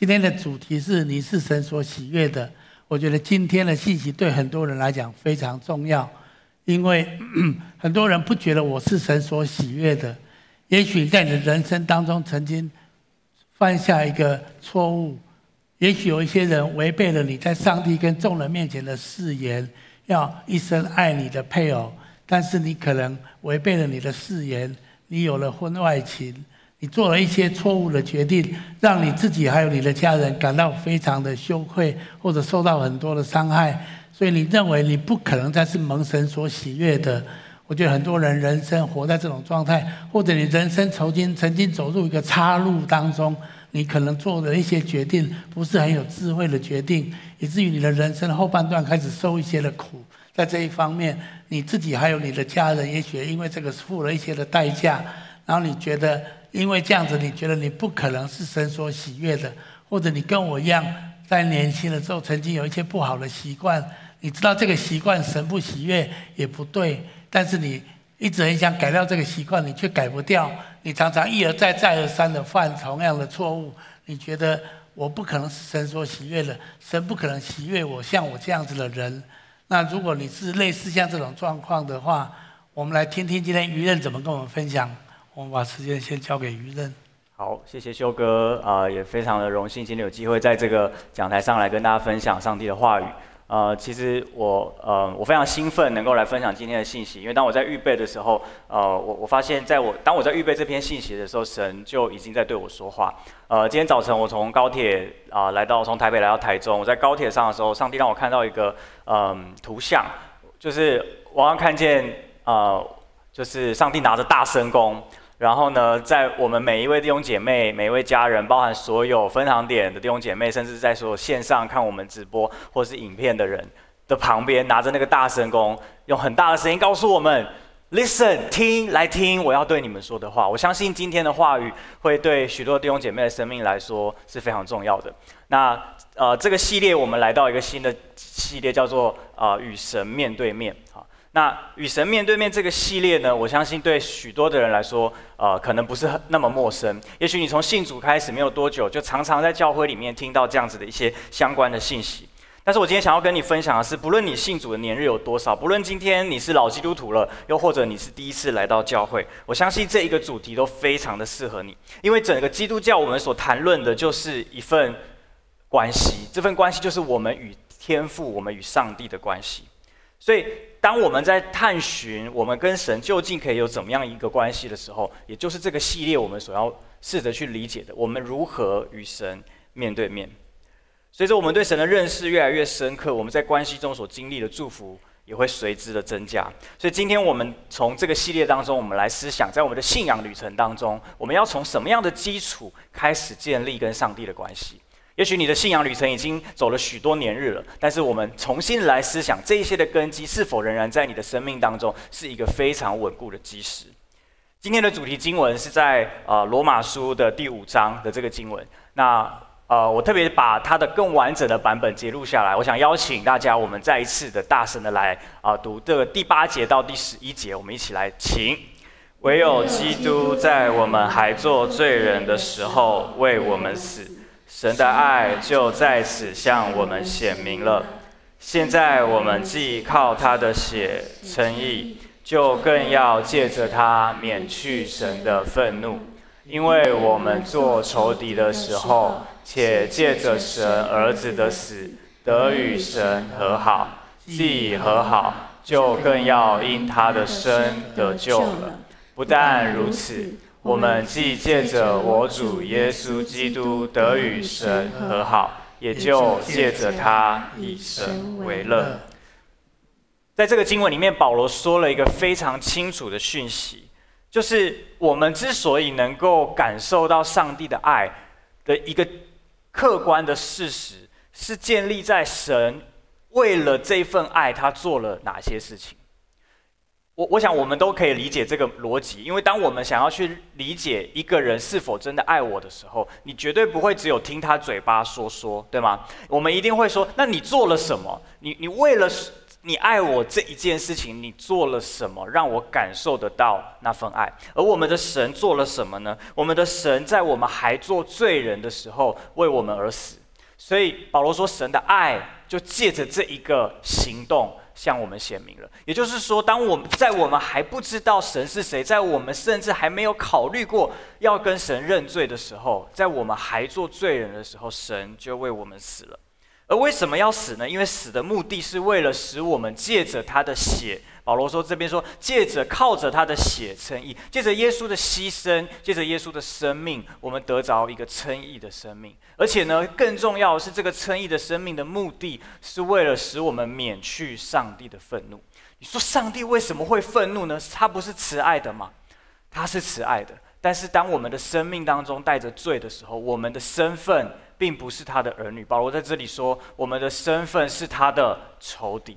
今天的主题是你是神所喜悦的。我觉得今天的信息对很多人来讲非常重要，因为 很多人不觉得我是神所喜悦的。也许在你的人生当中曾经犯下一个错误，也许有一些人违背了你在上帝跟众人面前的誓言，要一生爱你的配偶，但是你可能违背了你的誓言，你有了婚外情，你做了一些错误的决定，让你自己还有你的家人感到非常的羞愧，或者受到很多的伤害，所以你认为你不可能再是蒙神所喜悦的。我觉得很多人人生活在这种状态，或者你人生曾经曾经走入一个岔路当中，你可能做的一些决定不是很有智慧的决定，以至于你的人生后半段开始受一些的苦。在这一方面，你自己还有你的家人，也许因为这个付了一些的代价，然后你觉得因为这样子，你觉得你不可能是神所喜悦的，或者你跟我一样，在年轻的时候曾经有一些不好的习惯，你知道这个习惯神不喜悦也不对。但是你一直很想改掉这个习惯，你却改不掉。你常常一而再、再而三的犯同样的错误。你觉得我不可能是神所喜悦的，神不可能喜悦我像我这样子的人。那如果你是类似像这种状况的话，我们来听听今天于任怎么跟我们分享。我们把时间先交给于任。好，谢谢修哥啊、呃，也非常的荣幸今天有机会在这个讲台上来跟大家分享上帝的话语。呃，其实我呃，我非常兴奋能够来分享今天的信息，因为当我在预备的时候，呃，我我发现，在我当我在预备这篇信息的时候，神就已经在对我说话。呃，今天早晨我从高铁啊、来到从台北来到台中，我在高铁上的时候，上帝让我看到一个嗯、图像，就是我刚看见呃，就是上帝拿着大声弓。然后呢，在我们每一位弟兄姐妹、每一位家人，包含所有分堂点的弟兄姐妹，甚至在所有线上看我们直播或是影片的人的旁边，拿着那个大声公，用很大的声音告诉我们：“Listen，听，来听，我要对你们说的话。”我相信今天的话语会对许多弟兄姐妹的生命来说是非常重要的。那呃，这个系列我们来到一个新的系列，叫做呃与神面对面。那与神面对面这个系列呢，我相信对许多的人来说，呃，可能不是那么陌生。也许你从信主开始没有多久，就常常在教会里面听到这样子的一些相关的信息。但是我今天想要跟你分享的是，不论你信主的年日有多少，不论今天你是老基督徒了，又或者你是第一次来到教会，我相信这一个主题都非常的适合你，因为整个基督教我们所谈论的就是一份关系，这份关系就是我们与天父、我们与上帝的关系。所以，当我们在探寻我们跟神究竟可以有怎么样一个关系的时候，也就是这个系列我们所要试着去理解的，我们如何与神面对面。随着我们对神的认识越来越深刻，我们在关系中所经历的祝福也会随之的增加。所以，今天我们从这个系列当中，我们来思想，在我们的信仰旅程当中，我们要从什么样的基础开始建立跟上帝的关系。也许你的信仰旅程已经走了许多年日了，但是我们重新来思想这一些的根基是否仍然在你的生命当中是一个非常稳固的基石。今天的主题经文是在呃罗马书的第五章的这个经文。那呃我特别把它的更完整的版本节录下来，我想邀请大家，我们再一次的大声的来啊、读这个第八节到第十一节，我们一起来请。唯有基督在我们还做罪人的时候为我们死。神的爱就在此向我们显明了。现在我们既靠他的血称义，就更要借着他免去神的愤怒，因为我们做仇敌的时候，且借着神儿子的死得与神和好，既已和好，就更要因他的生得救了。不但如此。我们既借着我主耶稣基督得与神和好，也就借着他以神为乐。在这个经文里面，保罗说了一个非常清楚的讯息，就是我们之所以能够感受到上帝的爱的一个客观的事实，是建立在神为了这份爱，他做了哪些事情。我我想我们都可以理解这个逻辑，因为当我们想要去理解一个人是否真的爱我的时候，你绝对不会只有听他嘴巴说说，对吗？我们一定会说，那你做了什么？你你为了你爱我这一件事情，你做了什么让我感受得到那份爱？而我们的神做了什么呢？我们的神在我们还做罪人的时候为我们而死。所以保罗说，神的爱就借着这一个行动向我们显明了。也就是说，当我们在我们还不知道神是谁，在我们甚至还没有考虑过要跟神认罪的时候，在我们还做罪人的时候，神就为我们死了。而为什么要死呢？因为死的目的是为了使我们借着他的血，保罗说这边说，借着靠着他的血称义，借着耶稣的牺牲，借着耶稣的生命，我们得着一个称义的生命。而且呢，更重要的是，这个称义的生命的目的是为了使我们免去上帝的愤怒。你说上帝为什么会愤怒呢？他不是慈爱的吗？他是慈爱的，但是当我们的生命当中带着罪的时候，我们的身份。并不是他的儿女。保罗在这里说，我们的身份是他的仇敌。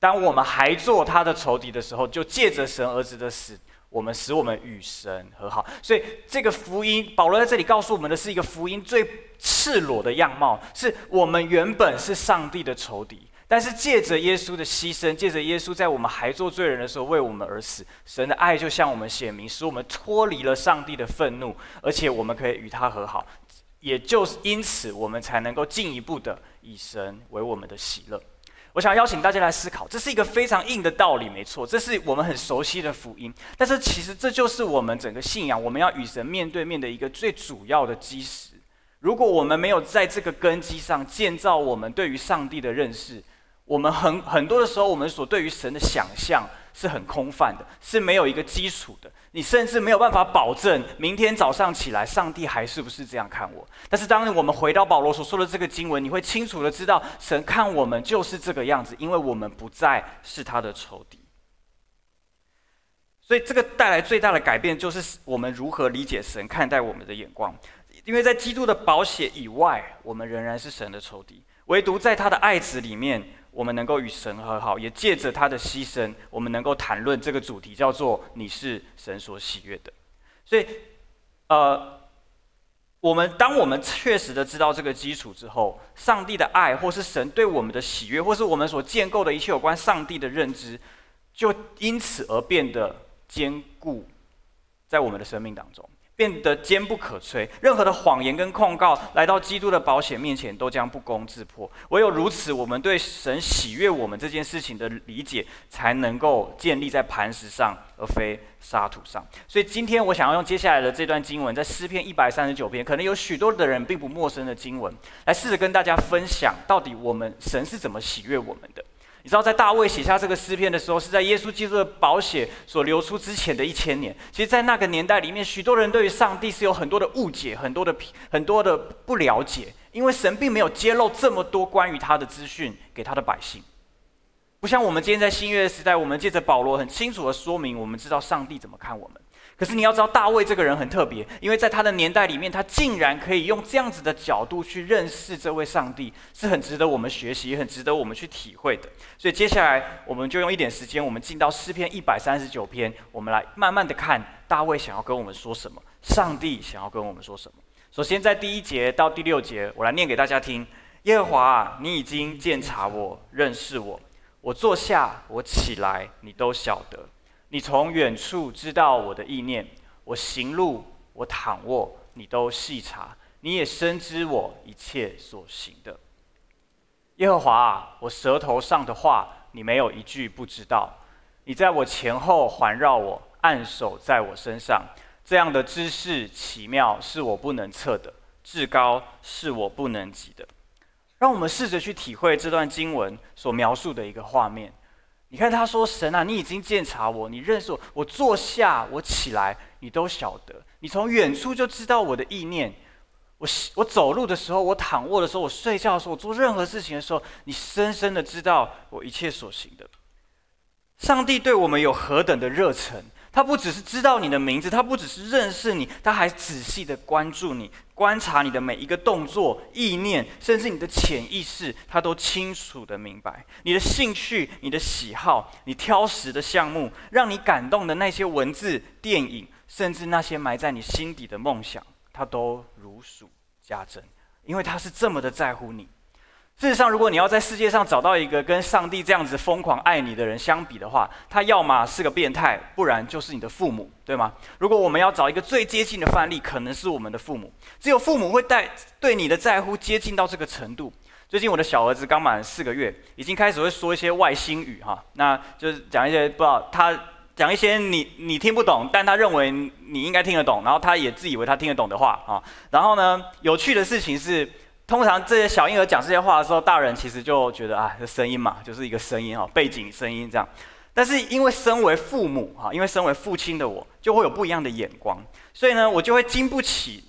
当我们还做他的仇敌的时候，就借着神儿子的死，我们使我们与神和好。所以，这个福音，保罗在这里告诉我们的是一个福音最赤裸的样貌：是我们原本是上帝的仇敌，但是借着耶稣的牺牲，借着耶稣在我们还做罪人的时候为我们而死，神的爱就向我们显明，使我们脱离了上帝的愤怒，而且我们可以与他和好。也就是因此，我们才能够进一步的以神为我们的喜乐。我想邀请大家来思考，这是一个非常硬的道理，没错，这是我们很熟悉的福音。但是其实这就是我们整个信仰，我们要与神面对面的一个最主要的基石。如果我们没有在这个根基上建造我们对于上帝的认识，我们很很多的时候，我们所对于神的想象是很空泛的，是没有一个基础的。你甚至没有办法保证明天早上起来，上帝还是不是这样看我。但是，当我们回到保罗所说的这个经文，你会清楚的知道，神看我们就是这个样子，因为我们不再是他的仇敌。所以，这个带来最大的改变，就是我们如何理解神看待我们的眼光。因为在基督的宝血以外，我们仍然是神的仇敌。唯独在他的爱子里面，我们能够与神和好，也借着他的牺牲，我们能够谈论这个主题，叫做“你是神所喜悦的”。所以，呃，我们当我们确实的知道这个基础之后，上帝的爱，或是神对我们的喜悦，或是我们所建构的一切有关上帝的认知，就因此而变得坚固在我们的生命当中。变得坚不可摧，任何的谎言跟控告来到基督的保险面前，都将不攻自破。唯有如此，我们对神喜悦我们这件事情的理解，才能够建立在磐石上，而非沙土上。所以，今天我想要用接下来的这段经文，在诗篇一百三十九篇，可能有许多的人并不陌生的经文，来试着跟大家分享，到底我们神是怎么喜悦我们的。你知道，在大卫写下这个诗篇的时候，是在耶稣基督的宝血所流出之前的一千年。其实，在那个年代里面，许多人对于上帝是有很多的误解，很多的很多的不了解，因为神并没有揭露这么多关于他的资讯给他的百姓。不像我们今天在新约的时代，我们借着保罗很清楚的说明，我们知道上帝怎么看我们。可是你要知道，大卫这个人很特别，因为在他的年代里面，他竟然可以用这样子的角度去认识这位上帝，是很值得我们学习，也很值得我们去体会的。所以接下来，我们就用一点时间，我们进到诗篇一百三十九篇，我们来慢慢的看大卫想要跟我们说什么，上帝想要跟我们说什么。首先，在第一节到第六节，我来念给大家听：耶和华，你已经鉴察我，认识我，我坐下，我起来，你都晓得。你从远处知道我的意念，我行路，我躺卧，你都细察，你也深知我一切所行的。耶和华啊，我舌头上的话，你没有一句不知道。你在我前后环绕我，按手在我身上，这样的知识奇妙，是我不能测的；至高，是我不能及的。让我们试着去体会这段经文所描述的一个画面。你看他说：“神啊，你已经鉴察我，你认识我。我坐下，我起来，你都晓得。你从远处就知道我的意念。我我走路的时候，我躺卧的时候，我睡觉的时候，我做任何事情的时候，你深深的知道我一切所行的。上帝对我们有何等的热忱！”他不只是知道你的名字，他不只是认识你，他还仔细的关注你，观察你的每一个动作、意念，甚至你的潜意识，他都清楚的明白。你的兴趣、你的喜好、你挑食的项目，让你感动的那些文字、电影，甚至那些埋在你心底的梦想，他都如数家珍，因为他是这么的在乎你。事实上，如果你要在世界上找到一个跟上帝这样子疯狂爱你的人相比的话，他要么是个变态，不然就是你的父母，对吗？如果我们要找一个最接近的范例，可能是我们的父母。只有父母会带对你的在乎接近到这个程度。最近我的小儿子刚满四个月，已经开始会说一些外星语哈，那就是讲一些不知道他讲一些你你听不懂，但他认为你应该听得懂，然后他也自以为他听得懂的话啊。然后呢，有趣的事情是。通常这些小婴儿讲这些话的时候，大人其实就觉得啊，这声音嘛，就是一个声音哈，背景声音这样。但是因为身为父母哈，因为身为父亲的我，就会有不一样的眼光，所以呢，我就会经不起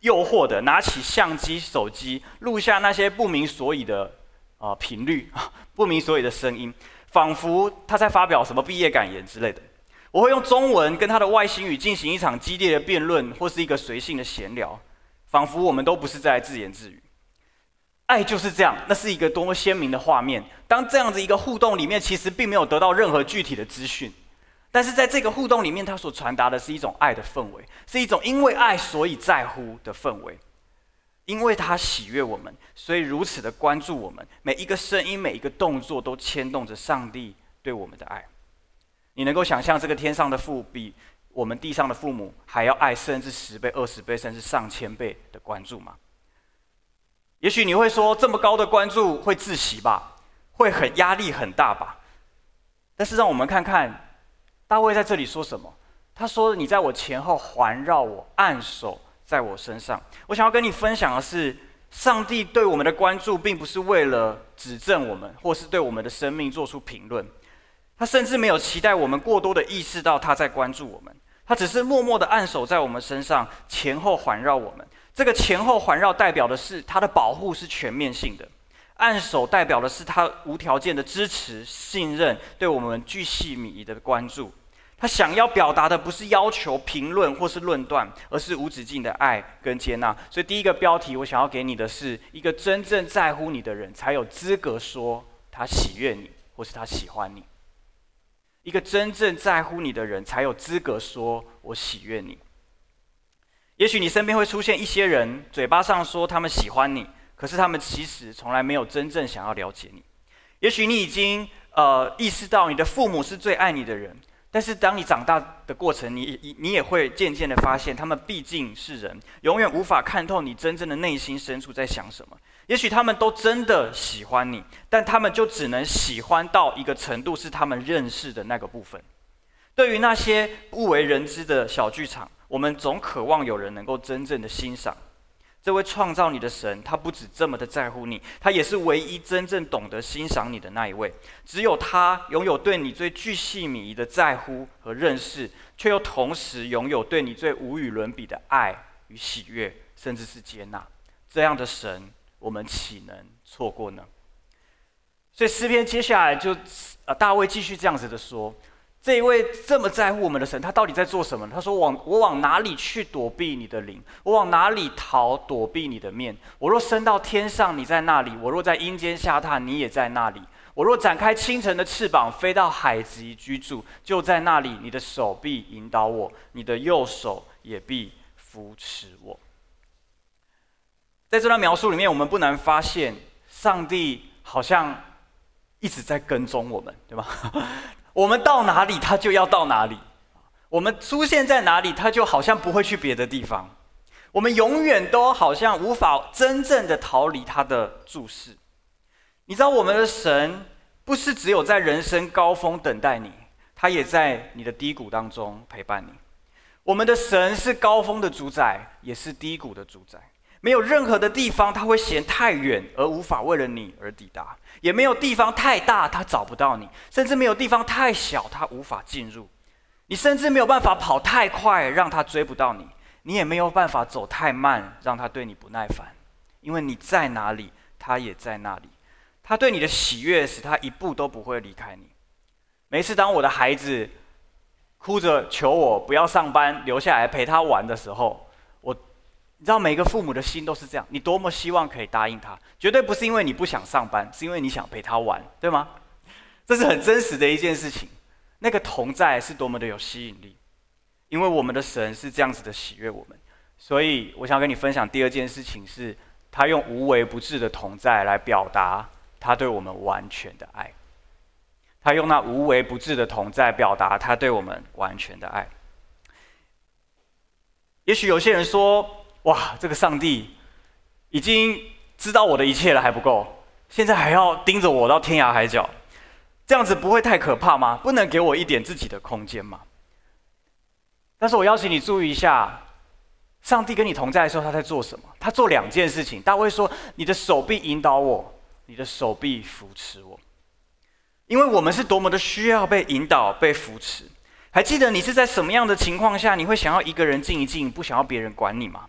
诱惑的，拿起相机、手机，录下那些不明所以的啊频率啊，不明所以的声音，仿佛他在发表什么毕业感言之类的。我会用中文跟他的外星语进行一场激烈的辩论，或是一个随性的闲聊。仿佛我们都不是在自言自语，爱就是这样，那是一个多么鲜明的画面。当这样子一个互动里面，其实并没有得到任何具体的资讯，但是在这个互动里面，它所传达的是一种爱的氛围，是一种因为爱所以在乎的氛围。因为他喜悦我们，所以如此的关注我们，每一个声音、每一个动作都牵动着上帝对我们的爱。你能够想象这个天上的父比我们地上的父母还要爱，甚至十倍、二十倍，甚至上千倍的关注吗？也许你会说，这么高的关注会窒息吧，会很压力很大吧？但是让我们看看大卫在这里说什么。他说：“你在我前后环绕我，按手在我身上。”我想要跟你分享的是，上帝对我们的关注，并不是为了指正我们，或是对我们的生命做出评论。他甚至没有期待我们过多的意识到他在关注我们。他只是默默的按手在我们身上，前后环绕我们。这个前后环绕代表的是他的保护是全面性的，按手代表的是他无条件的支持、信任，对我们巨细靡遗的关注。他想要表达的不是要求、评论或是论断，而是无止境的爱跟接纳。所以第一个标题我想要给你的是一个真正在乎你的人才有资格说他喜悦你，或是他喜欢你。一个真正在乎你的人，才有资格说“我喜悦你”。也许你身边会出现一些人，嘴巴上说他们喜欢你，可是他们其实从来没有真正想要了解你。也许你已经呃意识到你的父母是最爱你的人，但是当你长大的过程，你你也会渐渐的发现，他们毕竟是人，永远无法看透你真正的内心深处在想什么。也许他们都真的喜欢你，但他们就只能喜欢到一个程度，是他们认识的那个部分。对于那些不为人知的小剧场，我们总渴望有人能够真正的欣赏。这位创造你的神，他不止这么的在乎你，他也是唯一真正懂得欣赏你的那一位。只有他拥有对你最巨细靡的在乎和认识，却又同时拥有对你最无与伦比的爱与喜悦，甚至是接纳。这样的神。我们岂能错过呢？所以诗篇接下来就，呃，大卫继续这样子的说：这一位这么在乎我们的神，他到底在做什么？他说：往我往哪里去躲避你的灵？我往哪里逃躲避你的面？我若升到天上，你在那里；我若在阴间下榻，你也在那里；我若展开清晨的翅膀，飞到海极居住，就在那里，你的手臂引导我，你的右手也必扶持我。在这段描述里面，我们不难发现，上帝好像一直在跟踪我们，对吧？我们到哪里，他就要到哪里；我们出现在哪里，他就好像不会去别的地方。我们永远都好像无法真正的逃离他的注视。你知道，我们的神不是只有在人生高峰等待你，他也在你的低谷当中陪伴你。我们的神是高峰的主宰，也是低谷的主宰。没有任何的地方他会嫌太远而无法为了你而抵达，也没有地方太大他找不到你，甚至没有地方太小他无法进入。你甚至没有办法跑太快让他追不到你，你也没有办法走太慢让他对你不耐烦，因为你在哪里，他也在那里。他对你的喜悦使他一步都不会离开你。每次当我的孩子哭着求我不要上班，留下来陪他玩的时候，你知道每个父母的心都是这样，你多么希望可以答应他，绝对不是因为你不想上班，是因为你想陪他玩，对吗？这是很真实的一件事情。那个同在是多么的有吸引力，因为我们的神是这样子的喜悦我们，所以我想跟你分享第二件事情是，他用无微不至的同在来表达他对我们完全的爱。他用那无微不至的同在表达他对我们完全的爱。也许有些人说：“哇，这个上帝已经知道我的一切了，还不够，现在还要盯着我到天涯海角，这样子不会太可怕吗？不能给我一点自己的空间吗？”但是我邀请你注意一下，上帝跟你同在的时候，他在做什么？他做两件事情。大卫说：“你的手臂引导我，你的手臂扶持我。”因为我们是多么的需要被引导、被扶持。还记得你是在什么样的情况下，你会想要一个人静一静，不想要别人管你吗？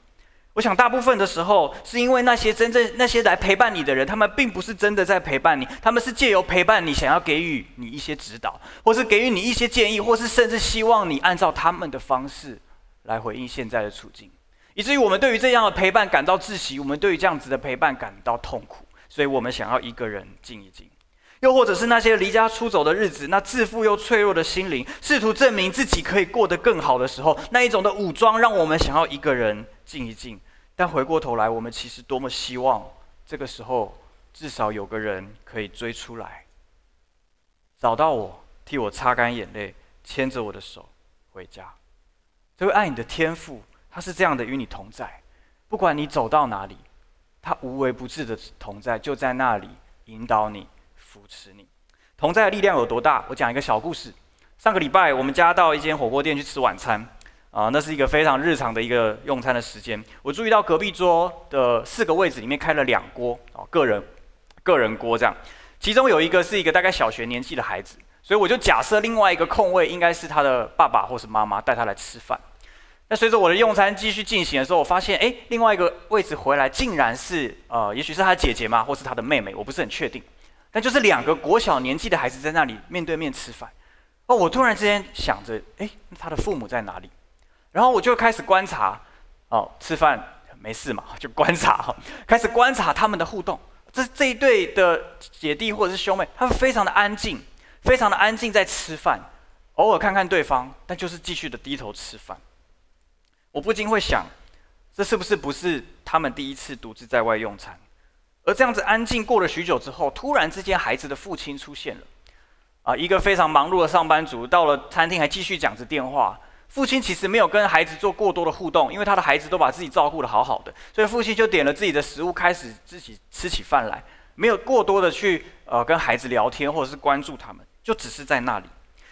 我想大部分的时候，是因为那些真正那些来陪伴你的人，他们并不是真的在陪伴你，他们是借由陪伴你，想要给予你一些指导，或是给予你一些建议，或是甚至希望你按照他们的方式来回应现在的处境，以至于我们对于这样的陪伴感到窒息，我们对于这样子的陪伴感到痛苦，所以我们想要一个人静一静。又或者是那些离家出走的日子，那自负又脆弱的心灵，试图证明自己可以过得更好的时候，那一种的武装，让我们想要一个人静一静。但回过头来，我们其实多么希望这个时候至少有个人可以追出来，找到我，替我擦干眼泪，牵着我的手回家。这位爱你的天父，他是这样的与你同在，不管你走到哪里，他无微不至的同在就在那里引导你。扶持你，同在的力量有多大？我讲一个小故事。上个礼拜，我们家到一间火锅店去吃晚餐，啊、那是一个非常日常的一个用餐的时间。我注意到隔壁桌的四个位置里面开了两锅，哦，个人个人锅这样。其中有一个是一个大概小学年纪的孩子，所以我就假设另外一个空位应该是他的爸爸或是妈妈带他来吃饭。那随着我的用餐继续进行的时候，我发现，哎，另外一个位置回来竟然是呃，也许是他姐姐嘛，或是他的妹妹，我不是很确定。那就是两个国小年纪的孩子在那里面对面吃饭，哦，我突然之间想着，哎，他的父母在哪里？然后我就开始观察，哦，吃饭没事嘛，就观察，开始观察他们的互动。这这一对的姐弟或者是兄妹，他们非常的安静，非常的安静在吃饭，偶尔看看对方，但就是继续的低头吃饭。我不禁会想，这是不是不是他们第一次独自在外用餐？而这样子安静过了许久之后，突然之间，孩子的父亲出现了。啊，一个非常忙碌的上班族，到了餐厅还继续讲着电话。父亲其实没有跟孩子做过多的互动，因为他的孩子都把自己照顾得好好的，所以父亲就点了自己的食物，开始自己吃起饭来，没有过多的去呃跟孩子聊天或者是关注他们，就只是在那里。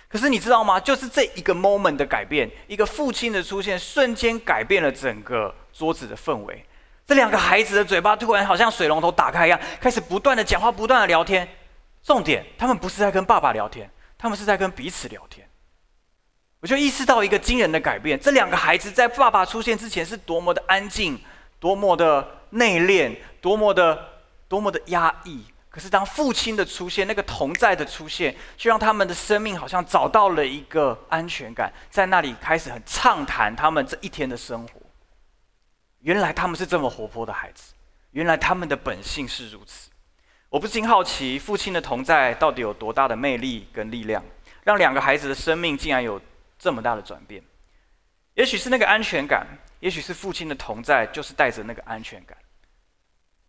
可是你知道吗？就是这一个 moment 的改变，一个父亲的出现，瞬间改变了整个桌子的氛围。这两个孩子的嘴巴突然好像水龙头打开一样，开始不断的讲话，不断的聊天。重点，他们不是在跟爸爸聊天，他们是在跟彼此聊天。我就意识到一个惊人的改变：这两个孩子在爸爸出现之前是多么的安静，多么的内敛，多么的多么的压抑。可是当父亲的出现，那个同在的出现，却让他们的生命好像找到了一个安全感，在那里开始很畅谈他们这一天的生活。原来他们是这么活泼的孩子，原来他们的本性是如此。我不禁好奇，父亲的同在到底有多大的魅力跟力量，让两个孩子的生命竟然有这么大的转变？也许是那个安全感，也许是父亲的同在，就是带着那个安全感。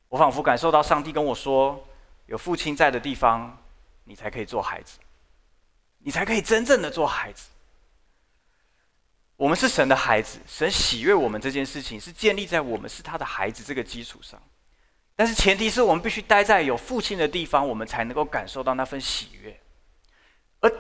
我仿佛感受到上帝跟我说：有父亲在的地方，你才可以做孩子，你才可以真正的做孩子。我们是神的孩子，神喜悦我们这件事情是建立在我们是他的孩子这个基础上，但是前提是我们必须待在有父亲的地方，我们才能够感受到那份喜悦。而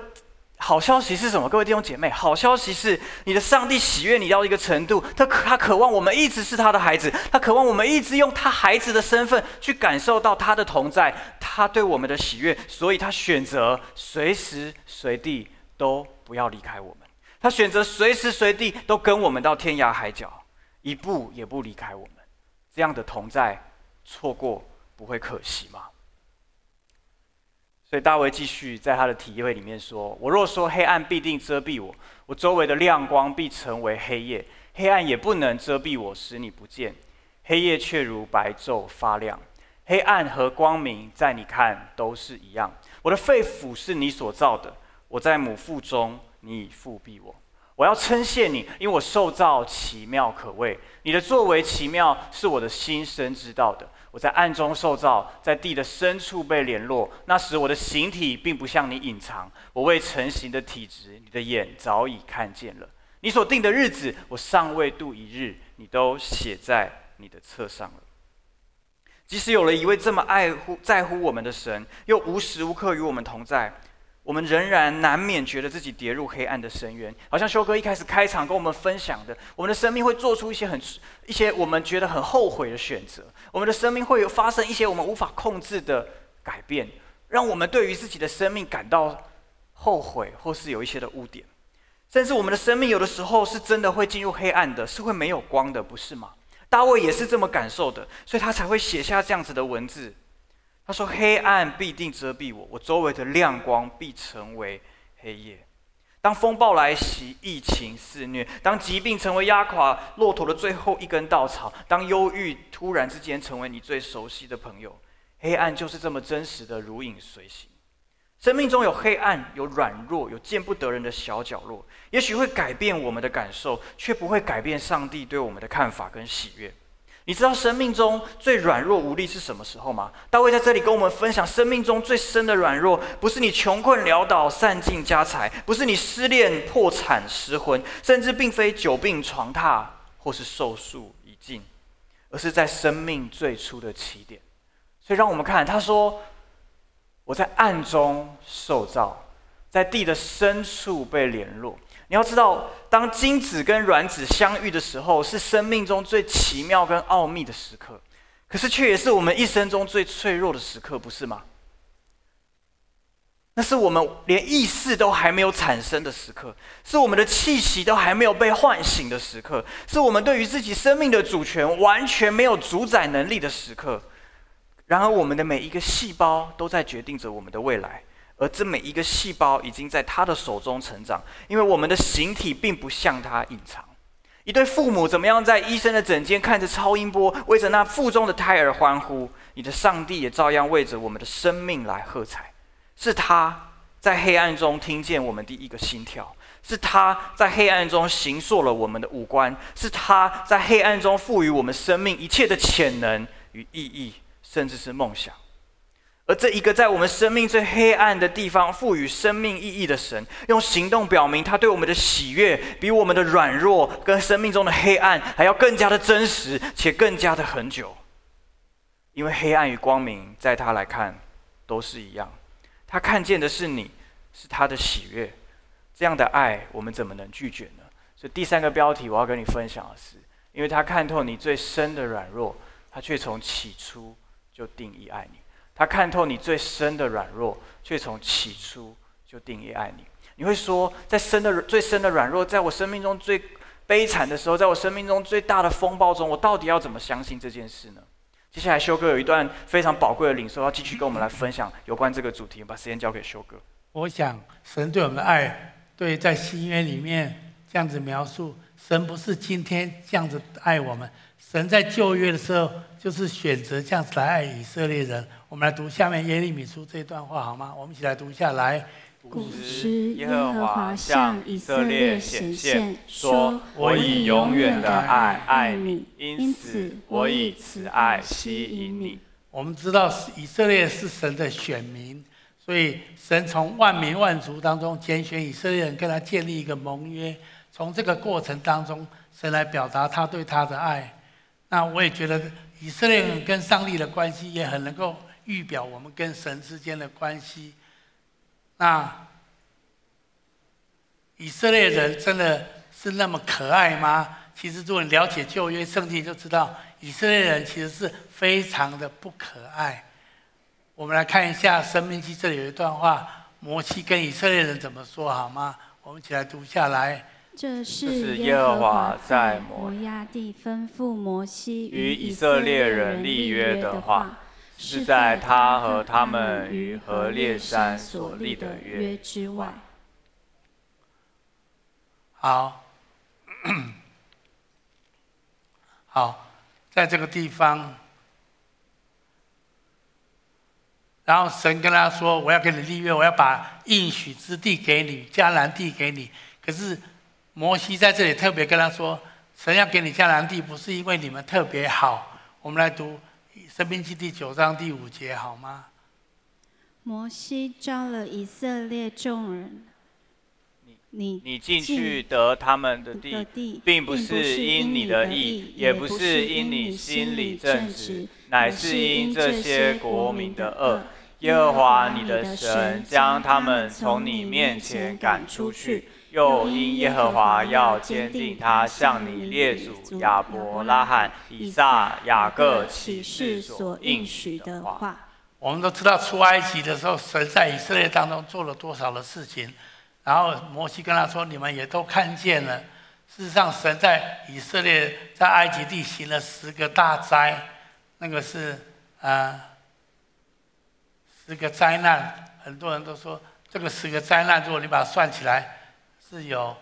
好消息是什么？各位弟兄姐妹，好消息是你的上帝喜悦你到一个程度，他他渴望我们一直是他的孩子，他渴望我们一直用他孩子的身份去感受到他的同在，他对我们的喜悦，所以他选择随时随地都不要离开我们。他选择随时随地都跟我们到天涯海角，一步也不离开我们。这样的同在，错过不会可惜吗？所以大卫继续在他的体会里面说：“我若说黑暗必定遮蔽我，我周围的亮光必成为黑夜，黑暗也不能遮蔽我，使你不见。黑夜却如白昼发亮，黑暗和光明在你看都是一样。我的肺腑是你所造的，我在母腹中。”你已覆庇我，我要称谢你，因为我受造奇妙可畏。你的作为奇妙，是我的心生知道的。我在暗中受造，在地的深处被联络。那时我的形体并不向你隐藏，我未成形的体质，你的眼早已看见了。你所定的日子，我尚未度一日，你都写在你的册上了。即使有了一位这么爱护、在乎我们的神，又无时无刻与我们同在，我们仍然难免觉得自己跌入黑暗的深渊。好像修哥一开始开场跟我们分享的，我们的生命会做出一些很、一些我们觉得很后悔的选择，我们的生命会有发生一些我们无法控制的改变，让我们对于自己的生命感到后悔，或是有一些的污点，甚至我们的生命有的时候是真的会进入黑暗的，是会没有光的，不是吗？大卫也是这么感受的，所以他才会写下这样子的文字。他说：“黑暗必定遮蔽我，我周围的亮光必成为黑夜。当风暴来袭，疫情肆虐；当疾病成为压垮骆驼的最后一根稻草；当忧郁突然之间成为你最熟悉的朋友，黑暗就是这么真实的如影随形。”生命中有黑暗，有软弱，有见不得人的小角落，也许会改变我们的感受，却不会改变上帝对我们的看法跟喜悦。你知道生命中最软弱无力是什么时候吗？大卫在这里跟我们分享，生命中最深的软弱，不是你穷困潦倒、散尽家财，不是你失恋、破产、失婚，甚至并非久病床榻或是寿数已尽，而是在生命最初的起点。所以，让我们看，他说。我在暗中受造，在地的深处被联络。你要知道，当精子跟卵子相遇的时候，是生命中最奇妙跟奥秘的时刻，可是却也是我们一生中最脆弱的时刻，不是吗？那是我们连意识都还没有产生的时刻，是我们的气息都还没有被唤醒的时刻，是我们对于自己生命的主权完全没有主宰能力的时刻。然而，我们的每一个细胞都在决定着我们的未来，而这每一个细胞已经在他的手中成长，因为我们的形体并不向他隐藏。一对父母怎么样在医生的诊间看着超音波，为着那腹中的胎儿欢呼？你的上帝也照样为着我们的生命来喝彩。是他在黑暗中听见我们第一个心跳，是他在黑暗中形塑了我们的五官，是他在黑暗中赋予我们生命一切的潜能与意义。甚至是梦想，而这一个在我们生命最黑暗的地方赋予生命意义的神，用行动表明他对我们的喜悦，比我们的软弱跟生命中的黑暗还要更加的真实，且更加的恒久。因为黑暗与光明，在他来看都是一样，他看见的是你，是他的喜悦，这样的爱，我们怎么能拒绝呢？所以第三个标题我要跟你分享的是，因为他看透你最深的软弱，他却从起初。就定义爱你，他看透你最深的软弱，却从起初就定义爱你。你会说，在深的最深的软弱，在我生命中最悲惨的时候，在我生命中最大的风暴中，我到底要怎么相信这件事呢？接下来修哥有一段非常宝贵的领受，要继续跟我们来分享有关这个主题。把时间交给修哥。我想，神对我们的爱，对在新约里面这样子描述，神不是今天这样子爱我们。神在旧约的时候，就是选择这样子来爱以色列人。我们来读下面耶利米书这段话好吗？我们一起来读一下来。古时耶和华向以色列显现，说：“我以永远的爱爱你，因此我以慈爱吸引你。”我们知道以色列是神的选民，所以神从万民万族当中拣选以色列人，跟他建立一个盟约。从这个过程当中，神来表达他对他的爱。那我也觉得以色列人跟上帝的关系也很能够预表我们跟神之间的关系。那以色列人真的是那么可爱吗？其实如果你了解旧约圣经，就知道以色列人其实是非常的不可爱。我们来看一下《生命记》这里有一段话，摩西跟以色列人怎么说好吗？我们一起来读下来。这是耶和华在摩押地吩咐摩西与以色列人立约的话，是在他和他们于何烈山所立的约之外。好，好，在这个地方，然后神跟他说：“我要跟你立约，我要把应许之地给你，迦南地给你。”可是。摩西在这里特别跟他说：“神要给你迦南地，不是因为你们特别好。”我们来读申命记第九章第五节好吗？摩西招了以色列众人，你你进去得他们的地，并不是因你的意，也不是因你心里正直，乃是因这些国民的恶。耶和华你的神将他们从你面前赶出去。又因耶和华要坚定他向你列祖亚伯拉罕、以撒、雅各起誓所应许的话。我们都知道出埃及的时候，神在以色列当中做了多少的事情。然后摩西跟他说：“你们也都看见了。事实上，神在以色列在埃及地行了十个大灾，那个是啊、十个灾难。很多人都说，这个十个灾难，如果你把它算起来。”是有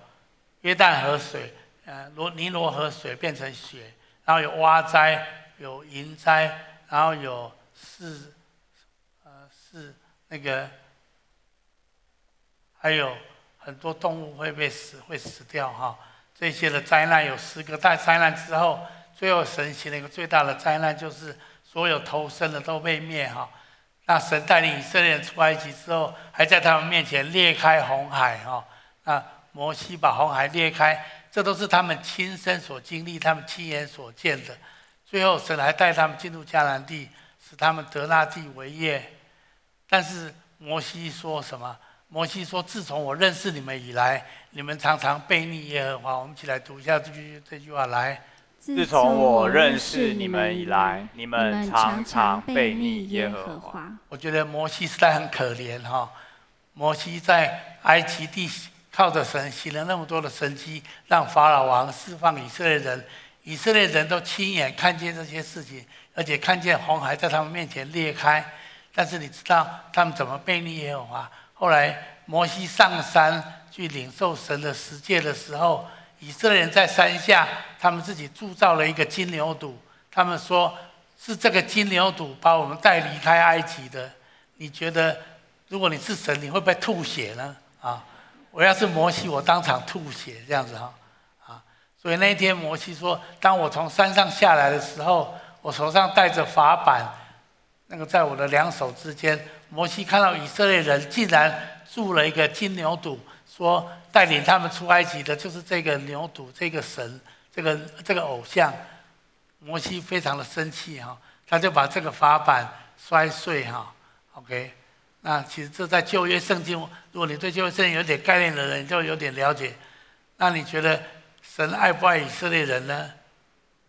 约旦河水，呃，罗尼罗河水变成血，然后有蛙灾，有蝇灾，然后有是，呃，是那个，还有很多动物会被死，会死掉哈。这些的灾难有十个大灾难之后，最后神行了一个最大的灾难，就是所有投生的都被灭哈。那神带领以色列人出埃及之后，还在他们面前裂开红海哈。那摩西把红海裂开，这都是他们亲身所经历、他们亲眼所见的。最后，神还带他们进入迦南地，使他们得那地为业。但是摩西说什么？摩西说：“自从我认识你们以来，你们常常悖逆耶和华。”我们一起来读一下这句这句话来。自从我认识你们以来，你们常常悖逆耶和华。我觉得摩西实在很可怜哈。摩西在埃及地。靠着神行了那么多的神迹，让法老王释放以色列人，以色列人都亲眼看见这些事情，而且看见红海在他们面前裂开。但是你知道他们怎么悖逆耶和华？后来摩西上山去领受神的十诫的时候，以色列人在山下，他们自己铸造了一个金牛犊，他们说是这个金牛犊把我们带离开埃及的。你觉得如果你是神，你会不会吐血呢？啊？我要是摩西，我当场吐血这样子哈，啊，所以那一天摩西说，当我从山上下来的时候，我手上带着法版，那个在我的两手之间，摩西看到以色列人竟然铸了一个金牛犊，说带领他们出埃及的就是这个牛犊，这个神，这个这个偶像，摩西非常的生气哈，他就把这个法版摔碎哈，OK。那其实这在旧约圣经，如果你对旧约圣经有点概念的人，就有点了解。那你觉得神爱不爱以色列人呢？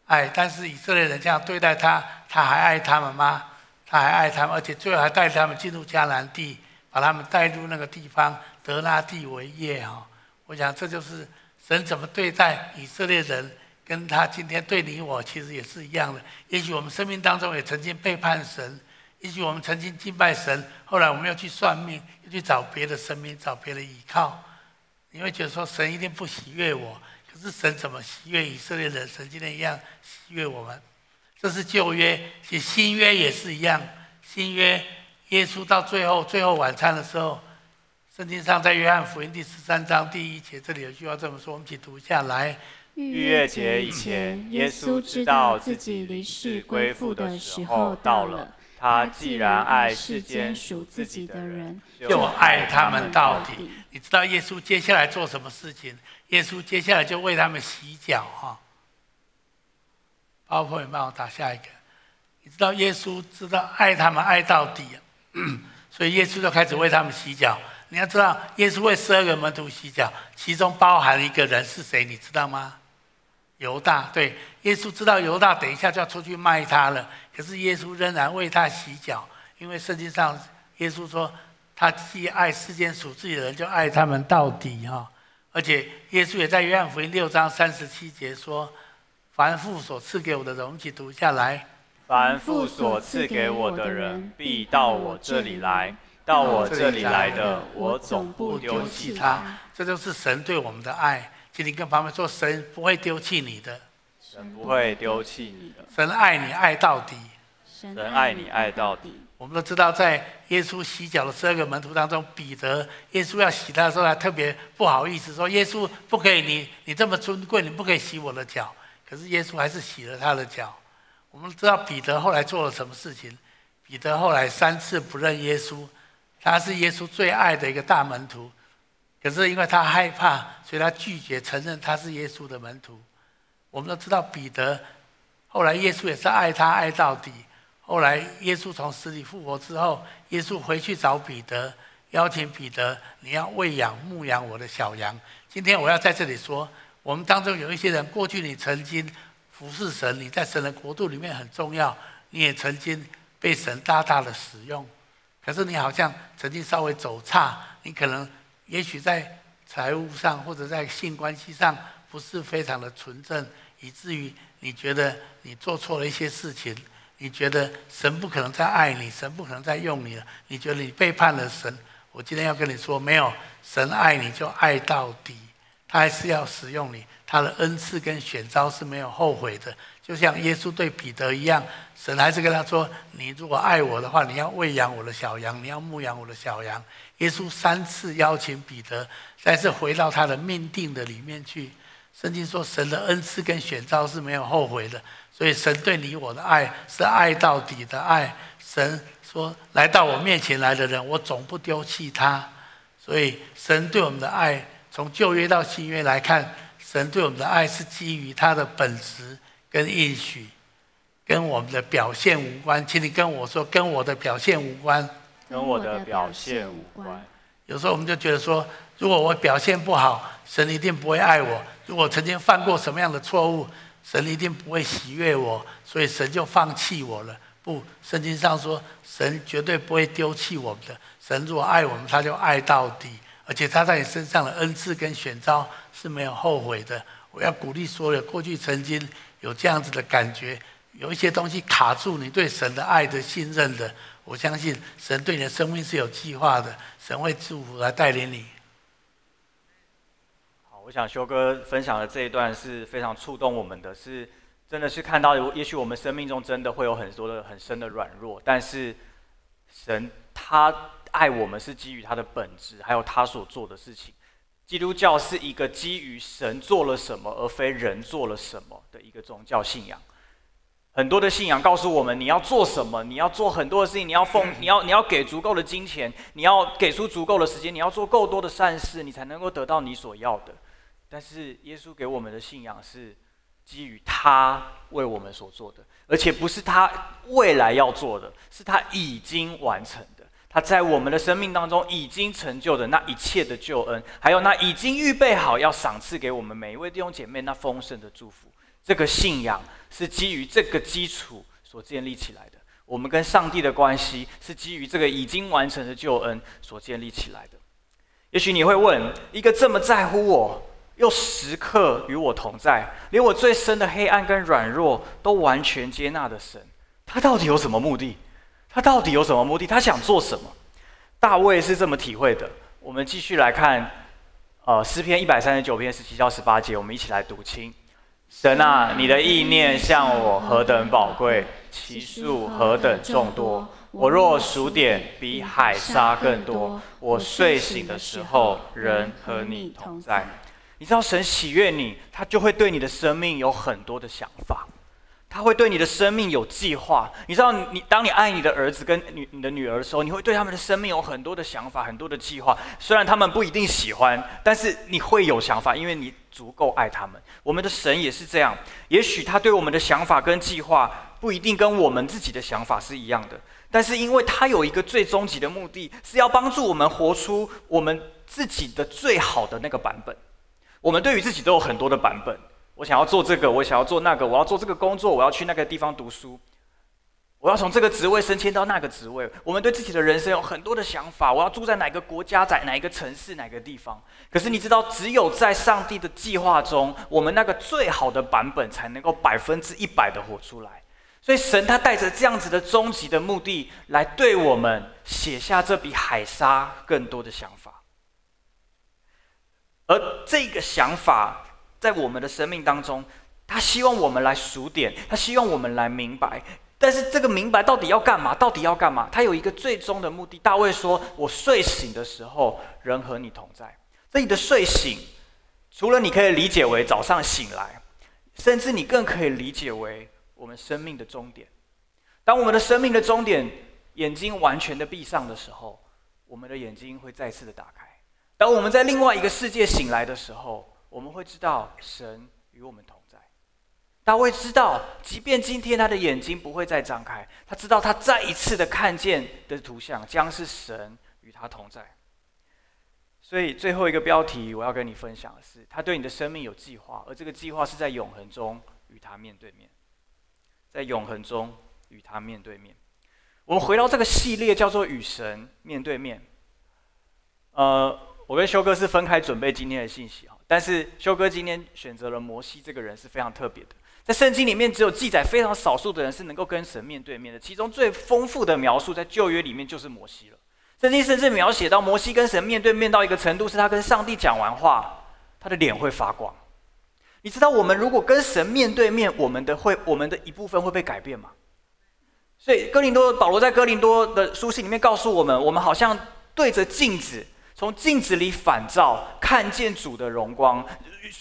爱，但是以色列人这样对待他，他还爱他们吗？他还爱他们，而且最后还带他们进入迦南地，把他们带入那个地方，得那地为业哈。我想这就是神怎么对待以色列人，跟他今天对你我其实也是一样的。也许我们生命当中也曾经背叛神。也许我们曾经敬拜神，后来我们又去算命，又去找别的神明，找别的依靠。你会觉得说神一定不喜悦我，可是神怎么喜悦以色列人？神今天一样喜悦我们。这是旧约，其实新约也是一样。新约耶稣到最后最后晚餐的时候，圣经上在约翰福音第十三章第一节，这里有句话这么说，我们一起读下来。逾越节以前，耶稣知道自己离世归父的时候到了。他既然爱世间属自己的人，就爱他们到底。你知道耶稣接下来做什么事情？耶稣接下来就为他们洗脚哈。包括你帮我打下一个。你知道耶稣知道爱他们爱到底，所以耶稣就开始为他们洗脚。你要知道，耶稣为十二个门徒洗脚，其中包含一个人是谁？你知道吗？犹大。对，耶稣知道犹大等一下就要出去卖他了。可是耶稣仍然为他洗脚，因为圣经上耶稣说，他既爱世间属自己的人，就爱他们到底哈。而且耶稣也在约翰福音六章三十七节说：“凡父所赐给我的人，我们一起读下来。凡父所赐给我的人，必到我这里来；到我这里来的，我总不丢弃他。”这就是神对我们的爱。请你跟旁边说：“神不会丢弃你的。”神不会丢弃你的，神爱你爱到底，神爱你爱到底。我们都知道，在耶稣洗脚的十二个门徒当中，彼得，耶稣要洗他的时候，还特别不好意思说：“耶稣不可以，你你这么尊贵，你不可以洗我的脚。”可是耶稣还是洗了他的脚。我们知道彼得后来做了什么事情？彼得后来三次不认耶稣，他是耶稣最爱的一个大门徒，可是因为他害怕，所以他拒绝承认他是耶稣的门徒。我们都知道彼得后来耶稣也是爱他爱到底。后来耶稣从死里复活之后，耶稣回去找彼得，邀请彼得，你要喂养牧养我的小羊。今天我要在这里说，我们当中有一些人，过去你曾经服侍神，你在神的国度里面很重要，你也曾经被神大大的使用，可是你好像曾经稍微走差，你可能也许在财务上或者在性关系上不是非常的纯正，以至于你觉得你做错了一些事情。你觉得神不可能再爱你，神不可能再用你了？你觉得你背叛了神？我今天要跟你说，没有，神爱你就爱到底，他还是要使用你，他的恩赐跟选召是没有后悔的。就像耶稣对彼得一样，神还是跟他说：“你如果爱我的话，你要喂养我的小羊，你要牧养我的小羊。”耶稣三次邀请彼得再次回到他的命定的里面去。圣经说，神的恩赐跟选召是没有后悔的。所以神对你我的爱是爱到底的爱。神说：“来到我面前来的人，我总不丢弃他。”所以神对我们的爱，从旧约到新约来看，神对我们的爱是基于他的本质跟应许，跟我们的表现无关。请你跟我说，跟我的表现无关。跟我的表现无关。有时候我们就觉得说，如果我表现不好，神一定不会爱我。如果曾经犯过什么样的错误，神一定不会喜悦我，所以神就放弃我了。不，圣经上说，神绝对不会丢弃我们的。神如果爱我们，他就爱到底，而且他在你身上的恩赐跟选召是没有后悔的。我要鼓励所有过去曾经有这样子的感觉，有一些东西卡住你对神的爱的信任的，我相信神对你的生命是有计划的，神会祝福来带领你。我想修哥分享的这一段是非常触动我们的，是真的是看到，也许我们生命中真的会有很多的很深的软弱，但是神他爱我们是基于他的本质，还有他所做的事情。基督教是一个基于神做了什么，而非人做了什么的一个宗教信仰。很多的信仰告诉我们，你要做什么，你要做很多的事情，你要奉，你要你要给足够的金钱，你要给出足够的时间，你要做够多的善事，你才能够得到你所要的。但是耶稣给我们的信仰是基于他为我们所做的，而且不是他未来要做的，是他已经完成的。他在我们的生命当中已经成就的那一切的救恩，还有那已经预备好要赏赐给我们每一位弟兄姐妹那丰盛的祝福。这个信仰是基于这个基础所建立起来的。我们跟上帝的关系是基于这个已经完成的救恩所建立起来的。也许你会问，一个这么在乎我，又时刻与我同在，连我最深的黑暗跟软弱都完全接纳的神，他到底有什么目的？他到底有什么目的？他想做什么？大卫是这么体会的。我们继续来看，呃，诗篇一百三十九篇十七到十八节，我们一起来读清。神啊，你的意念向我何等宝贵，其数何等众多。我若数点，比海沙更多。我睡醒的时候，仍和你同在。你知道神喜悦你，他就会对你的生命有很多的想法，他会对你的生命有计划。你知道你，当你爱你的儿子跟女你的女儿的时候，你会对他们的生命有很多的想法，很多的计划。虽然他们不一定喜欢，但是你会有想法，因为你足够爱他们。我们的神也是这样，也许他对我们的想法跟计划不一定跟我们自己的想法是一样的，但是因为他有一个最终极的目的，是要帮助我们活出我们自己的最好的那个版本。我们对于自己都有很多的版本。我想要做这个，我想要做那个，我要做这个工作，我要去那个地方读书，我要从这个职位升迁到那个职位。我们对自己的人生有很多的想法。我要住在哪个国家，在哪一个城市，哪个地方？可是你知道，只有在上帝的计划中，我们那个最好的版本才能够百分之一百的活出来。所以神他带着这样子的终极的目的，来对我们写下这比海沙更多的想法。而这个想法在我们的生命当中，他希望我们来数点，他希望我们来明白。但是这个明白到底要干嘛？到底要干嘛？他有一个最终的目的。大卫说：“我睡醒的时候，人和你同在。”这里的睡醒，除了你可以理解为早上醒来，甚至你更可以理解为我们生命的终点。当我们的生命的终点眼睛完全的闭上的时候，我们的眼睛会再次的打开。当我们在另外一个世界醒来的时候，我们会知道神与我们同在。大卫知道，即便今天他的眼睛不会再张开，他知道他再一次的看见的图像将是神与他同在。所以最后一个标题我要跟你分享的是，他对你的生命有计划，而这个计划是在永恒中与他面对面，在永恒中与他面对面。我们回到这个系列叫做与神面对面。呃，我跟修哥是分开准备今天的信息哈，但是修哥今天选择了摩西这个人是非常特别的，在圣经里面只有记载非常少数的人是能够跟神面对面的，其中最丰富的描述在旧约里面就是摩西了。圣经甚至描写到摩西跟神面对面到一个程度，是他跟上帝讲完话，他的脸会发光。你知道，我们如果跟神面对面，我们的会，我们的一部分会被改变吗？所以哥林多保罗在哥林多的书信里面告诉我们，我们好像对着镜子，从镜子里反照，看见主的荣光，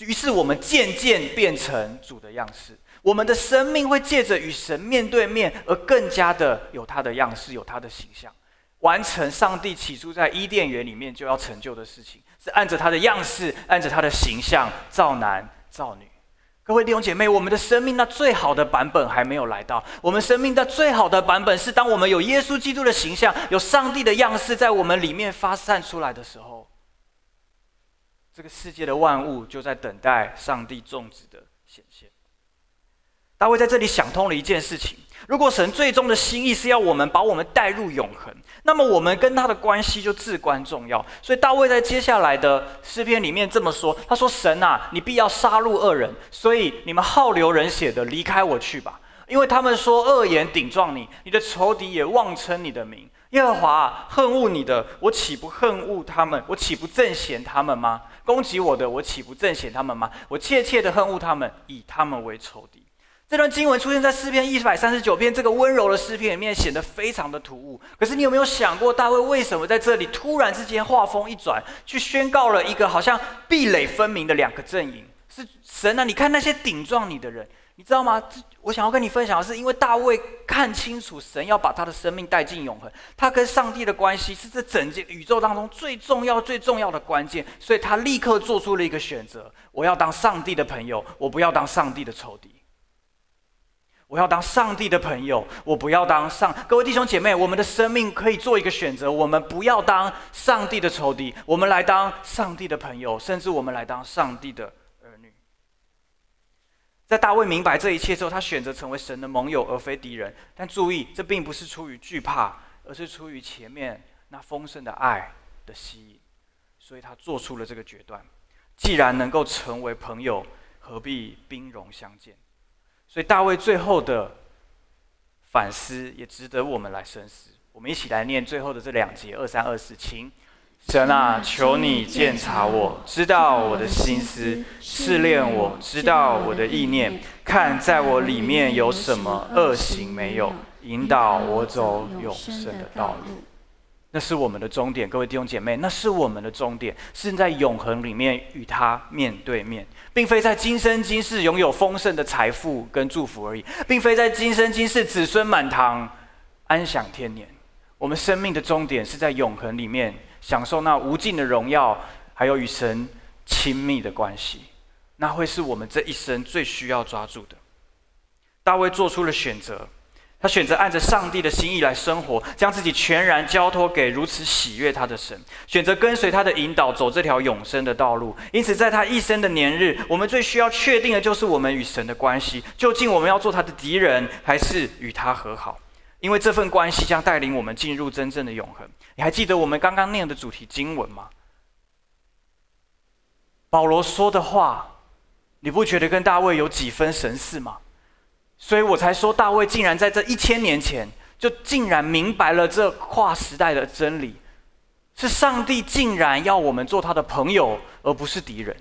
于是我们渐渐变成主的样式。我们的生命会借着与神面对面，而更加的有他的样式，有他的形象。完成上帝起初在伊甸园里面就要成就的事情，是按着他的样式，按着他的形象造男造女。各位弟兄姐妹，我们的生命那最好的版本还没有来到。我们生命的最好的版本是，当我们有耶稣基督的形象，有上帝的样式在我们里面发散出来的时候，这个世界的万物就在等待上帝种子的显现。大卫在这里想通了一件事情。如果神最终的心意是要我们把我们带入永恒，那么我们跟他的关系就至关重要。所以大卫在接下来的诗篇里面这么说：“他说，神啊，你必要杀戮恶人，所以你们好流人血的离开我去吧，因为他们说恶言顶撞你，你的仇敌也妄称你的名。耶和华啊，恨恶你的，我岂不恨恶他们？我岂不憎嫌他们吗？攻击我的，我岂不憎嫌他们吗？我切切的恨恶他们，以他们为仇敌。”这段经文出现在诗篇一百三十九篇这个温柔的诗篇里面，显得非常的突兀。可是你有没有想过，大卫为什么在这里突然之间画风一转，去宣告了一个好像壁垒分明的两个阵营？是神啊！你看那些顶撞你的人，你知道吗？我想要跟你分享的是，因为大卫看清楚神要把他的生命带进永恒，他跟上帝的关系是这整件宇宙当中最重要、最重要的关键，所以他立刻做出了一个选择：我要当上帝的朋友，我不要当上帝的仇敌。我要当上帝的朋友，我不要当上。各位弟兄姐妹，我们的生命可以做一个选择，我们不要当上帝的仇敌，我们来当上帝的朋友，甚至我们来当上帝的儿女。在大卫明白这一切之后，他选择成为神的盟友，而非敌人。但注意，这并不是出于惧怕，而是出于前面那丰盛的爱的吸引，所以他做出了这个决断。既然能够成为朋友，何必兵戎相见？所以大卫最后的反思也值得我们来深思。我们一起来念最后的这两节二三二四，请神啊，求你鉴察我，知道我的心思，试炼我，知道我的意念，看在我里面有什么恶行没有，引导我走永生的道路。那是我们的终点，各位弟兄姐妹，那是我们的终点，是在永恒里面与他面对面，并非在今生今世拥有丰盛的财富跟祝福而已，并非在今生今世子孙满堂安享天年。我们生命的终点是在永恒里面享受那无尽的荣耀，还有与神亲密的关系，那会是我们这一生最需要抓住的。大卫做出了选择。他选择按着上帝的心意来生活，将自己全然交托给如此喜悦他的神，选择跟随他的引导，走这条永生的道路。因此，在他一生的年日，我们最需要确定的就是我们与神的关系：究竟我们要做他的敌人，还是与他和好？因为这份关系将带领我们进入真正的永恒。你还记得我们刚刚念的主题经文吗？保罗说的话，你不觉得跟大卫有几分神似吗？所以我才说，大卫竟然在这一千年前就竟然明白了这跨时代的真理，是上帝竟然要我们做他的朋友，而不是敌人；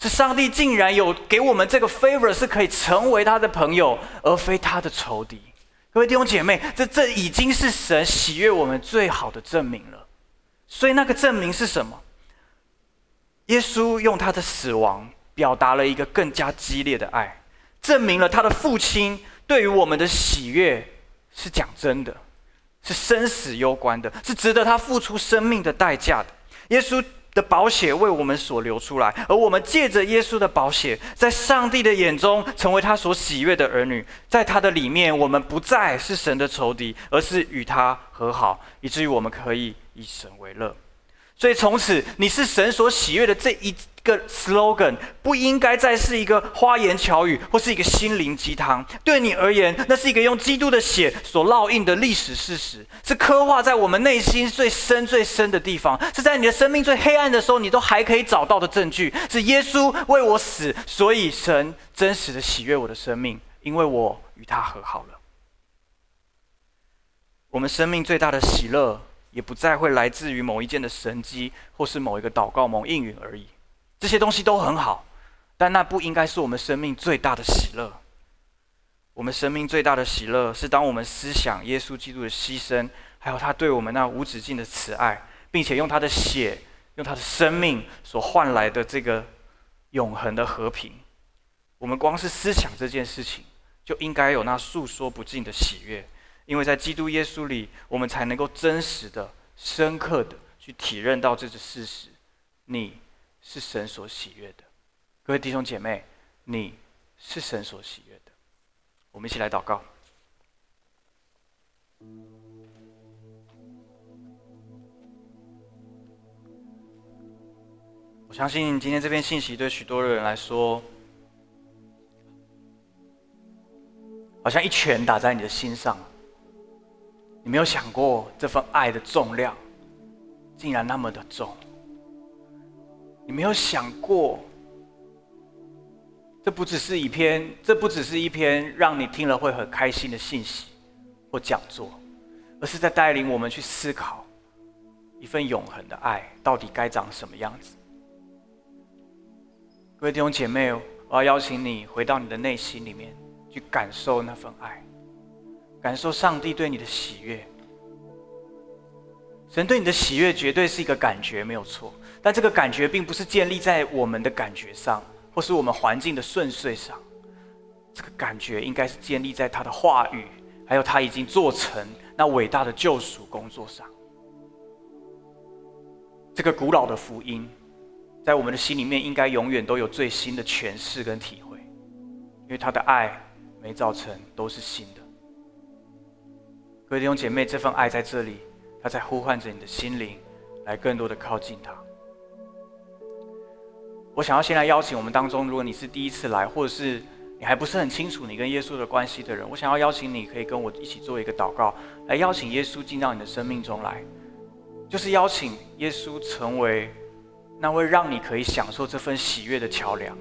是上帝竟然有给我们这个 favor，是可以成为他的朋友，而非他的仇敌。各位弟兄姐妹，这这已经是神喜悦我们最好的证明了。所以那个证明是什么？耶稣用他的死亡表达了一个更加激烈的爱。证明了他的父亲对于我们的喜悦是讲真的，是生死攸关的，是值得他付出生命的代价的。耶稣的宝血为我们所流出来，而我们借着耶稣的宝血，在上帝的眼中成为他所喜悦的儿女，在他的里面，我们不再是神的仇敌，而是与他和好，以至于我们可以以神为乐。所以从此，你是神所喜悦的这一个 slogan，不应该再是一个花言巧语或是一个心灵鸡汤。对你而言，那是一个用基督的血所烙印的历史事实，是刻画在我们内心最深最深的地方，是在你的生命最黑暗的时候，你都还可以找到的证据。是耶稣为我死，所以神真实的喜悦我的生命，因为我与他和好了。我们生命最大的喜乐。也不再会来自于某一件的神迹，或是某一个祷告、某应允而已。这些东西都很好，但那不应该是我们生命最大的喜乐。我们生命最大的喜乐，是当我们思想耶稣基督的牺牲，还有他对我们那无止境的慈爱，并且用他的血、用他的生命所换来的这个永恒的和平。我们光是思想这件事情，就应该有那诉说不尽的喜悦。因为在基督耶稣里，我们才能够真实的、深刻的去体认到这个事实：你是神所喜悦的。各位弟兄姐妹，你是神所喜悦的。我们一起来祷告。我相信今天这篇信息对许多人来说，好像一拳打在你的心上。你没有想过这份爱的重量，竟然那么的重。你没有想过，这不只是一篇，这不只是一篇让你听了会很开心的信息或讲座，而是在带领我们去思考一份永恒的爱到底该长什么样子。各位弟兄姐妹，我要邀请你回到你的内心里面去感受那份爱。感受上帝对你的喜悦，神对你的喜悦绝对是一个感觉，没有错。但这个感觉并不是建立在我们的感觉上，或是我们环境的顺遂上。这个感觉应该是建立在他的话语，还有他已经做成那伟大的救赎工作上。这个古老的福音，在我们的心里面应该永远都有最新的诠释跟体会，因为他的爱每早晨都是新的。各位弟兄姐妹，这份爱在这里，他在呼唤着你的心灵，来更多的靠近他。我想要先来邀请我们当中，如果你是第一次来，或者是你还不是很清楚你跟耶稣的关系的人，我想要邀请你可以跟我一起做一个祷告，来邀请耶稣进到你的生命中来，就是邀请耶稣成为那位让你可以享受这份喜悦的桥梁。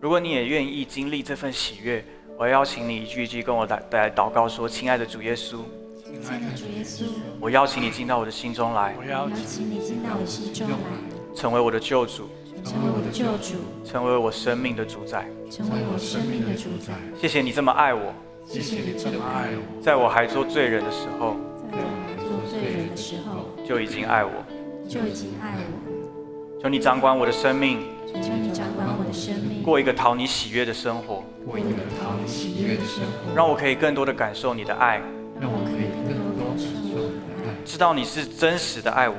如果你也愿意经历这份喜悦，我要邀请你一句一句跟我来来祷告说：“亲爱的主耶稣。”亲爱的主耶稣，我邀请你进到我的心中来。我邀请你进到我的心中来，成为我的救主，成为我的救主，成为我生命的主宰，成为我生命的主宰。谢谢你这么爱我，谢谢你这么爱我，在我还做罪人的时候，在我还做罪人的时候，就已经爱我，就已经爱我。求你掌管我的生命，求你掌管我的生命，过一个讨你喜悦的生活，过一个讨你喜悦的生活，让我可以更多的感受你的爱。让我可以更多感受你的爱，知道你是真实的爱我，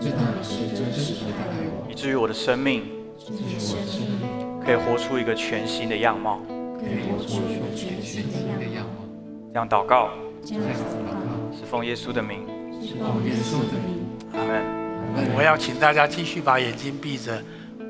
知道你是真实的爱我，以至于我的生命，至于我的生命可以活出一个全新的样貌，可以活出一个全新的样貌。这样祷告，这样祷告，是奉耶稣的名，是奉耶稣的名。阿门。我要请大家继续把眼睛闭着，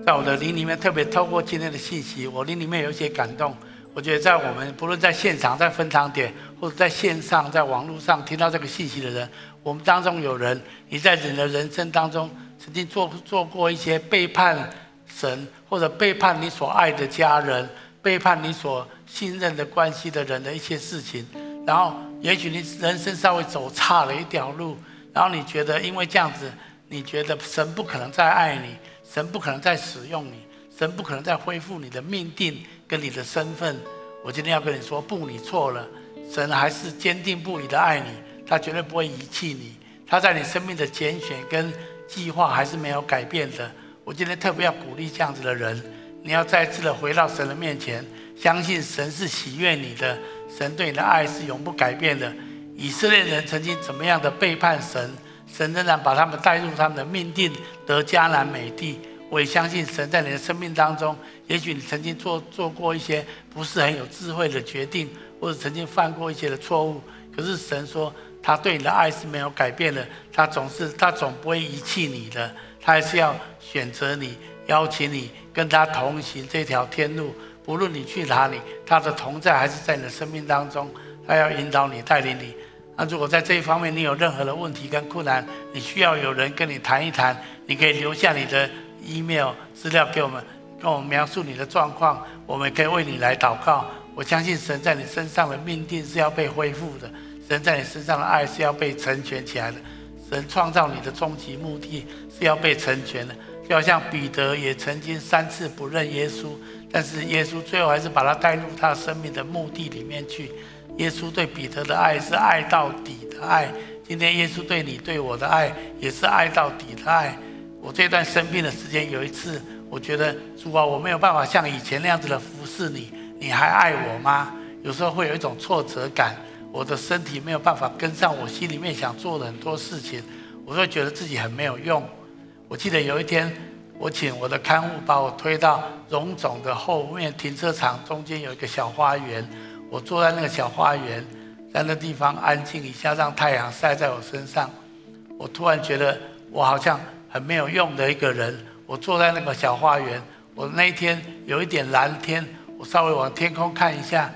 在我的灵里面，特别透过今天的信息，我灵里面有一些感动。我觉得在我们不论在现场、在分堂点，或者在线上、在网络上听到这个信息的人，我们当中有人，你在你的人生当中曾经做做过一些背叛神，或者背叛你所爱的家人、背叛你所信任的关系的人的一些事情，然后也许你人生稍微走差了一条路，然后你觉得因为这样子，你觉得神不可能再爱你，神不可能再使用你，神不可能再恢复你的命定。跟你的身份，我今天要跟你说，不，你错了。神还是坚定不移的爱你，他绝对不会遗弃你。他在你生命的拣选跟计划还是没有改变的。我今天特别要鼓励这样子的人，你要再次的回到神的面前，相信神是喜悦你的，神对你的爱是永不改变的。以色列人曾经怎么样的背叛神，神仍然把他们带入他们的命定，得迦南美地。我也相信神在你的生命当中，也许你曾经做做过一些不是很有智慧的决定，或者曾经犯过一些的错误。可是神说，他对你的爱是没有改变的，他总是他总不会遗弃你的，他还是要选择你，邀请你跟他同行这条天路。无论你去哪里，他的同在还是在你的生命当中，他要引导你，带领你。那如果在这一方面你有任何的问题跟困难，你需要有人跟你谈一谈，你可以留下你的 email 资料给我们，跟我们描述你的状况，我们可以为你来祷告。我相信神在你身上的命定是要被恢复的，神在你身上的爱是要被成全起来的，神创造你的终极目的是要被成全的。就好像彼得也曾经三次不认耶稣。但是耶稣最后还是把他带入他生命的目的里面去。耶稣对彼得的爱是爱到底的爱。今天耶稣对你对我的爱也是爱到底的爱。我这段生病的时间，有一次我觉得主啊，我没有办法像以前那样子的服侍你，你还爱我吗？有时候会有一种挫折感，我的身体没有办法跟上我心里面想做的很多事情，我会觉得自己很没有用。我记得有一天。我请我的看护把我推到荣总的后面停车场，中间有一个小花园。我坐在那个小花园，在那地方安静一下，让太阳晒在我身上。我突然觉得我好像很没有用的一个人。我坐在那个小花园，我那一天有一点蓝天，我稍微往天空看一下，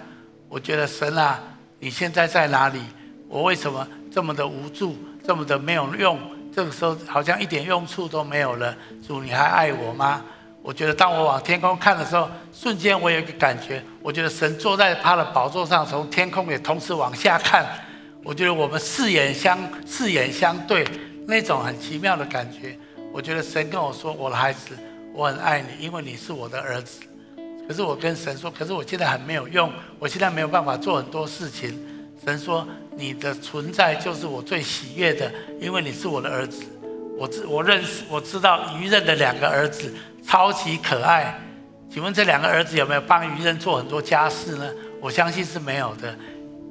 我觉得神啊，你现在在哪里？我为什么这么的无助，这么的没有用？这个时候好像一点用处都没有了。主，你还爱我吗？我觉得当我往天空看的时候，瞬间我有一个感觉，我觉得神坐在他的宝座上，从天空也同时往下看。我觉得我们四眼相四眼相对，那种很奇妙的感觉。我觉得神跟我说：“我的孩子，我很爱你，因为你是我的儿子。”可是我跟神说：“可是我现在很没有用，我现在没有办法做很多事情。”神说。你的存在就是我最喜悦的，因为你是我的儿子。我知我认识我知道于任的两个儿子超级可爱。请问这两个儿子有没有帮于任做很多家事呢？我相信是没有的。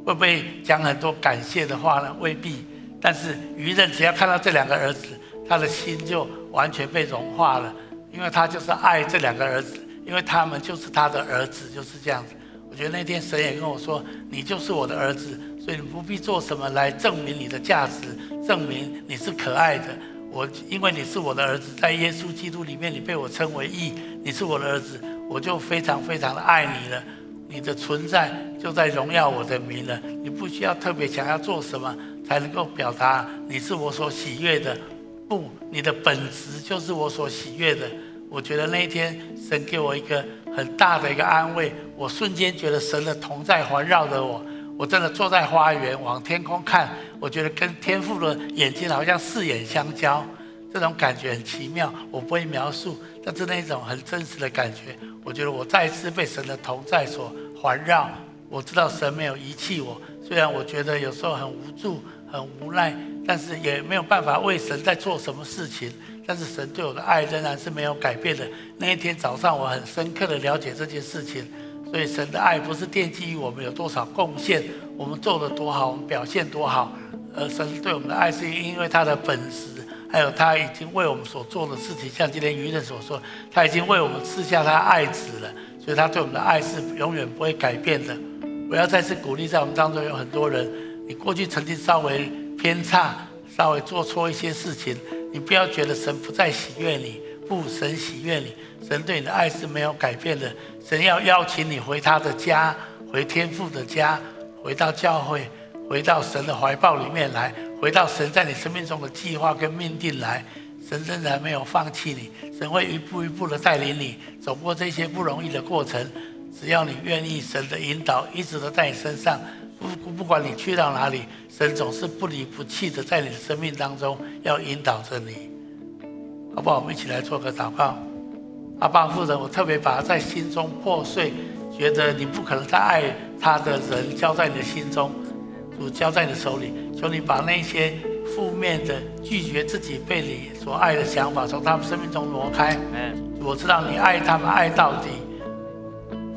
会不会讲很多感谢的话呢？未必。但是于任只要看到这两个儿子，他的心就完全被融化了，因为他就是爱这两个儿子，因为他们就是他的儿子，就是这样子。我觉得那天神也跟我说：“你就是我的儿子。”所以你不必做什么来证明你的价值，证明你是可爱的。我因为你是我的儿子，在耶稣基督里面，你被我称为义，你是我的儿子，我就非常非常的爱你了。你的存在就在荣耀我的名了。你不需要特别想要做什么才能够表达你是我所喜悦的，不，你的本质就是我所喜悦的。我觉得那一天神给我一个很大的一个安慰，我瞬间觉得神的同在环绕着我。我真的坐在花园往天空看，我觉得跟天父的眼睛好像四眼相交，这种感觉很奇妙，我不会描述，但是那种很真实的感觉，我觉得我再一次被神的同在所环绕。我知道神没有遗弃我，虽然我觉得有时候很无助、很无奈，但是也没有办法为神在做什么事情。但是神对我的爱仍然是没有改变的。那一天早上，我很深刻的了解这件事情。所以神的爱不是奠基于我们有多少贡献，我们做得多好，我们表现多好，而神对我们的爱是因为他的本质，还有他已经为我们所做的事情，像今天愚人所说，他已经为我们赐下他爱子了，所以他对我们的爱是永远不会改变的。我要再次鼓励，在我们当中有很多人，你过去曾经稍微偏差，稍微做错一些事情，你不要觉得神不再喜悦你，不，神喜悦你。神对你的爱是没有改变的。神要邀请你回他的家，回天父的家，回到教会，回到神的怀抱里面来，回到神在你生命中的计划跟命定来。神仍然没有放弃你，神会一步一步的带领你走过这些不容易的过程。只要你愿意，神的引导一直都在你身上。不不管你去到哪里，神总是不离不弃的在你的生命当中要引导着你。好不好？我们一起来做个祷告。阿爸父神，我特别把在心中破碎，觉得你不可能再爱他的人交在你的心中，主交在你手里，求你把那些负面的拒绝自己被你所爱的想法从他们生命中挪开。我知道你爱他们爱到底，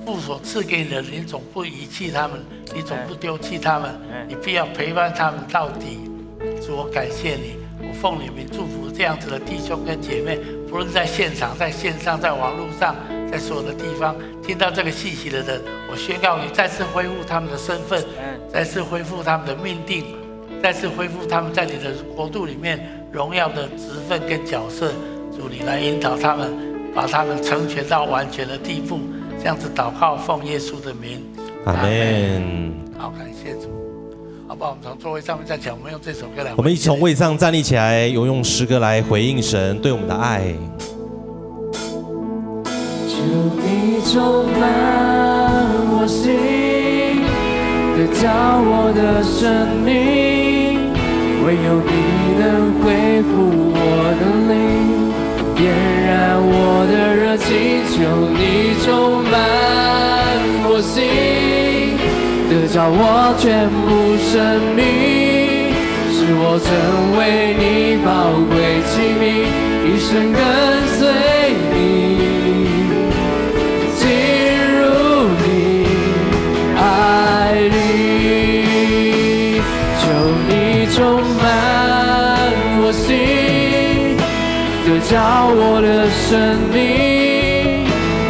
父所赐给你的，你总不遗弃他们，你总不丢弃他们，你必要陪伴他们到底。主，我感谢你，我奉你名祝福这样子的弟兄跟姐妹，不论在现场、在线上、在网络上，在所有的地方听到这个信息的人，我宣告你再次恢复他们的身份，再次恢复他们的命定，再次恢复他们在你的国度里面荣耀的职分跟角色。主，你来引导他们，把他们成全到完全的地步。这样子祷告，奉耶稣的名，阿门。好，感谢主。好不好？我们从座位上面站起来，我们用这首歌来。我们一起从位上站立起来，用用诗歌来回应神对我们的爱。求你充满我心，得着我的生命，唯有你能恢复我的灵。点燃我的热情，求你充满我心，得着我全部生命，使我成为你宝贵器皿，一生跟随你，我的生命，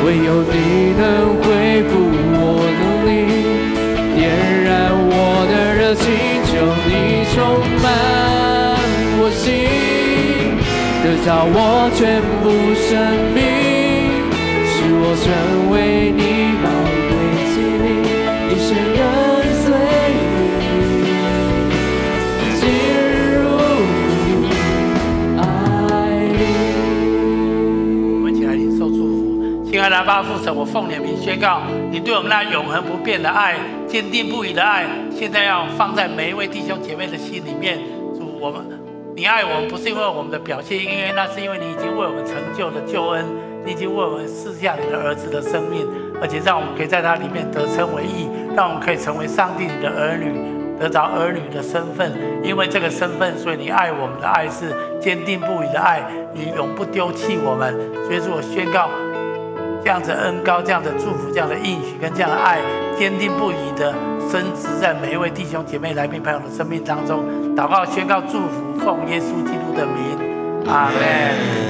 唯有你能恢复我的灵，点燃我的热情，求你充满我心，得着我全部生命，使我成宣告，你对我们那永恒不变的爱、坚定不移的爱，现在要放在每一位弟兄姐妹的心里面。主，我们，你爱我们不是因为我们的表现，因为那是因为你已经为我们成就了救恩，你已经为我们赐下你的儿子的生命，而且让我们可以在他里面得称为义，让我们可以成为上帝你的儿女，得着儿女的身份。因为这个身份，所以你爱我们的爱是坚定不移的爱，你永不丢弃我们。所以说我宣告。这样的恩高，这样的祝福，这样的应许，跟这样的爱，坚定不移的深植在每一位弟兄姐妹、来宾朋友的生命当中。祷告、宣告、祝福，奉耶稣基督的名，阿门。